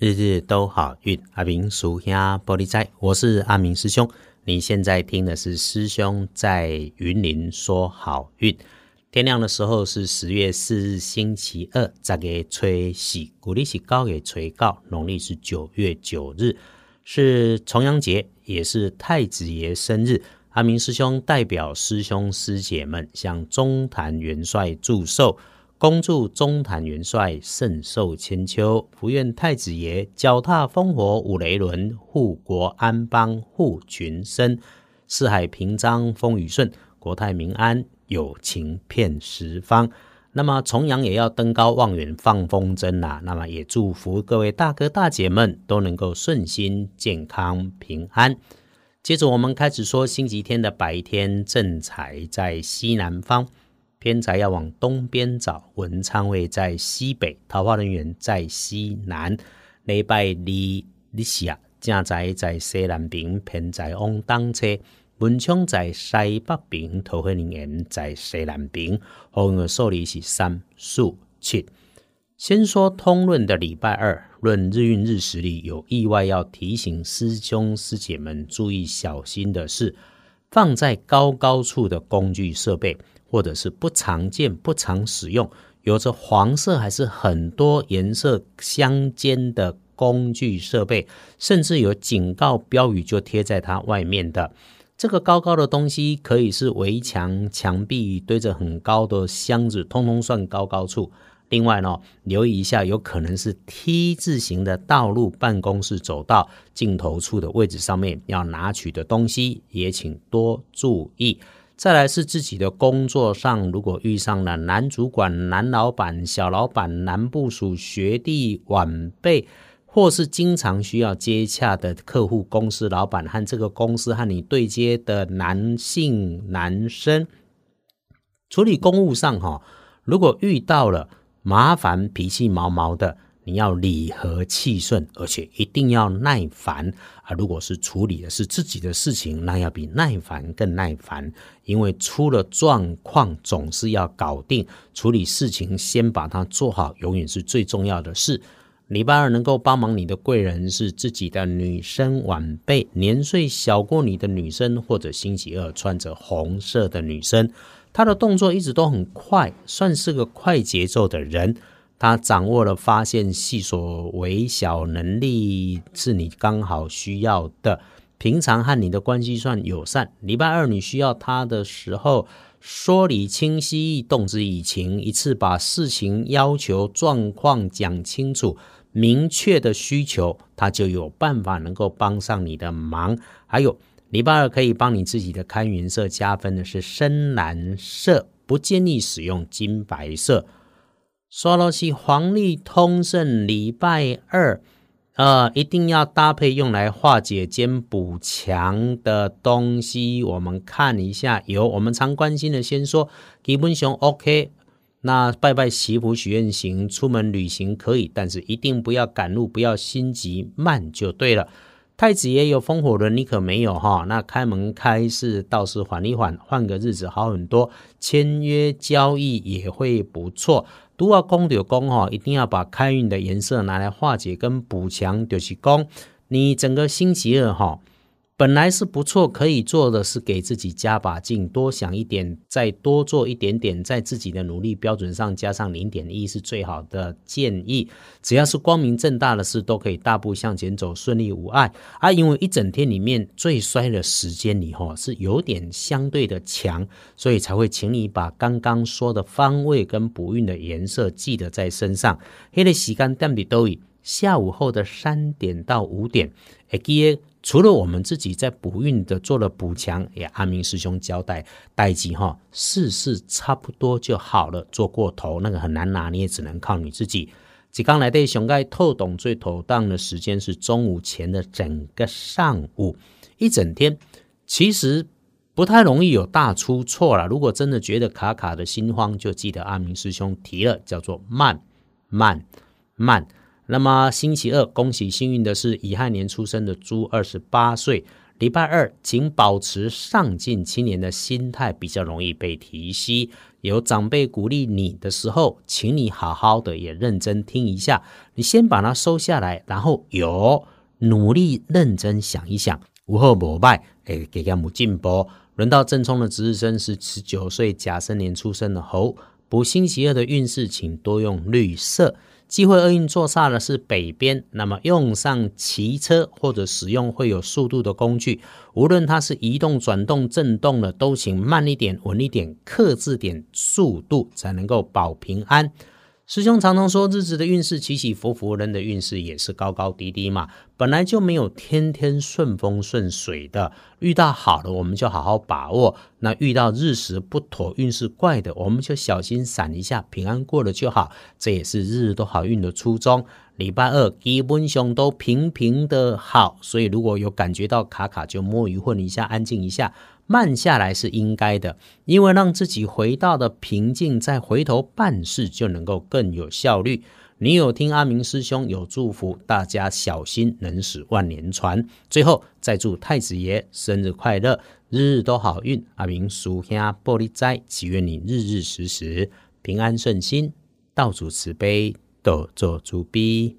日日都好运，阿明属下玻璃仔，我是阿明师兄。你现在听的是师兄在云林说好运。天亮的时候是十月四日星期二，这个吹喜，古历是高给吹高，农历是九月九日，是重阳节，也是太子爷生日。阿明师兄代表师兄师姐们向中坛元帅祝寿。恭祝中坛元帅圣寿千秋，福愿太子爷脚踏烽火五雷轮，护国安邦护群生，四海平章风雨顺，国泰民安友情遍十方。那么重阳也要登高望远放风筝啦。那么也祝福各位大哥大姐们都能够顺心健康平安。接着我们开始说星期天的白天正财在西南方。偏财要往东边找，文昌位在西北，桃花人员在西南。礼拜二日下正财在西南边，偏财往东车。文昌在西北边，桃花人员在西南边。好运的数字是三、四、七。先说通论的礼拜二，论日运日时里有意外要提醒师兄师姐们注意小心的是，放在高高处的工具设备。或者是不常见、不常使用，有着黄色还是很多颜色相间的工具设备，甚至有警告标语就贴在它外面的这个高高的东西，可以是围墙、墙壁堆着很高的箱子，通通算高高处。另外呢，留意一下，有可能是 T 字形的道路、办公室走道尽头处的位置上面要拿取的东西，也请多注意。再来是自己的工作上，如果遇上了男主管、男老板、小老板、男部属、学弟、晚辈，或是经常需要接洽的客户、公司老板和这个公司和你对接的男性男生，处理公务上哈，如果遇到了麻烦、脾气毛毛的。你要理和气顺，而且一定要耐烦啊！如果是处理的是自己的事情，那要比耐烦更耐烦，因为出了状况总是要搞定。处理事情先把它做好，永远是最重要的事。礼拜二能够帮忙你的贵人是自己的女生晚辈，年岁小过你的女生，或者星期二穿着红色的女生，她的动作一直都很快，算是个快节奏的人。他掌握了发现细琐微小能力，是你刚好需要的。平常和你的关系算友善，礼拜二你需要他的时候，说理清晰，动之以情，一次把事情要求状况讲清楚，明确的需求，他就有办法能够帮上你的忙。还有，礼拜二可以帮你自己的看颜色加分的是深蓝色，不建议使用金白色。说了是黄历通胜礼拜二，呃，一定要搭配用来化解兼补强的东西。我们看一下，有我们常关心的，先说基本上 OK。那拜拜祈福许愿行，出门旅行可以，但是一定不要赶路，不要心急，慢就对了。太子爷有风火轮，你可没有哈？那开门开市倒是缓一缓，换个日子好很多，签约交易也会不错。都要讲就讲哈，一定要把开运的颜色拿来化解跟补强，就是讲。你整个星期二哈。本来是不错，可以做的是给自己加把劲，多想一点，再多做一点点，在自己的努力标准上加上零点一，是最好的建议。只要是光明正大的事，都可以大步向前走，顺利无碍。啊，因为一整天里面最衰的时间里，哈，是有点相对的强，所以才会请你把刚刚说的方位跟补运的颜色记得在身上。黑的时间点的都以下午后的三点到五点，会记除了我们自己在补运的做了补强，也阿明师兄交代待机哈，事事差不多就好了。做过头那个很难拿，你也只能靠你自己。即刚来对熊盖透懂最妥当的时间是中午前的整个上午一整天，其实不太容易有大出错了。如果真的觉得卡卡的心慌，就记得阿明师兄提了，叫做慢慢慢。那么星期二，恭喜幸运的是乙亥年出生的猪，二十八岁。礼拜二，请保持上进青年的心态，比较容易被提息。有长辈鼓励你的时候，请你好好的也认真听一下。你先把它收下来，然后有努力认真想一想，无后膜拜，哎，给个母进步。轮到正冲的值日生是十九岁甲申年出生的猴，补星期二的运势，请多用绿色。机会厄运坐煞的是北边，那么用上骑车或者使用会有速度的工具，无论它是移动、转动、震动的，都请慢一点、稳一点，克制点速度，才能够保平安。师兄常常说，日子的运势起起伏伏，人的运势也是高高低低嘛。本来就没有天天顺风顺水的，遇到好的我们就好好把握；那遇到日时不妥、运势怪的，我们就小心闪一下，平安过了就好。这也是日日都好运的初衷。礼拜二基本上都平平的好，所以如果有感觉到卡卡，就摸鱼混一下，安静一下。慢下来是应该的，因为让自己回到的平静，再回头办事就能够更有效率。你有听阿明师兄有祝福大家小心，能使万年船。最后再祝太子爷生日快乐，日日都好运。阿明叔兄玻璃斋，祈愿你日日时时平安顺心，道主慈悲，多做主逼。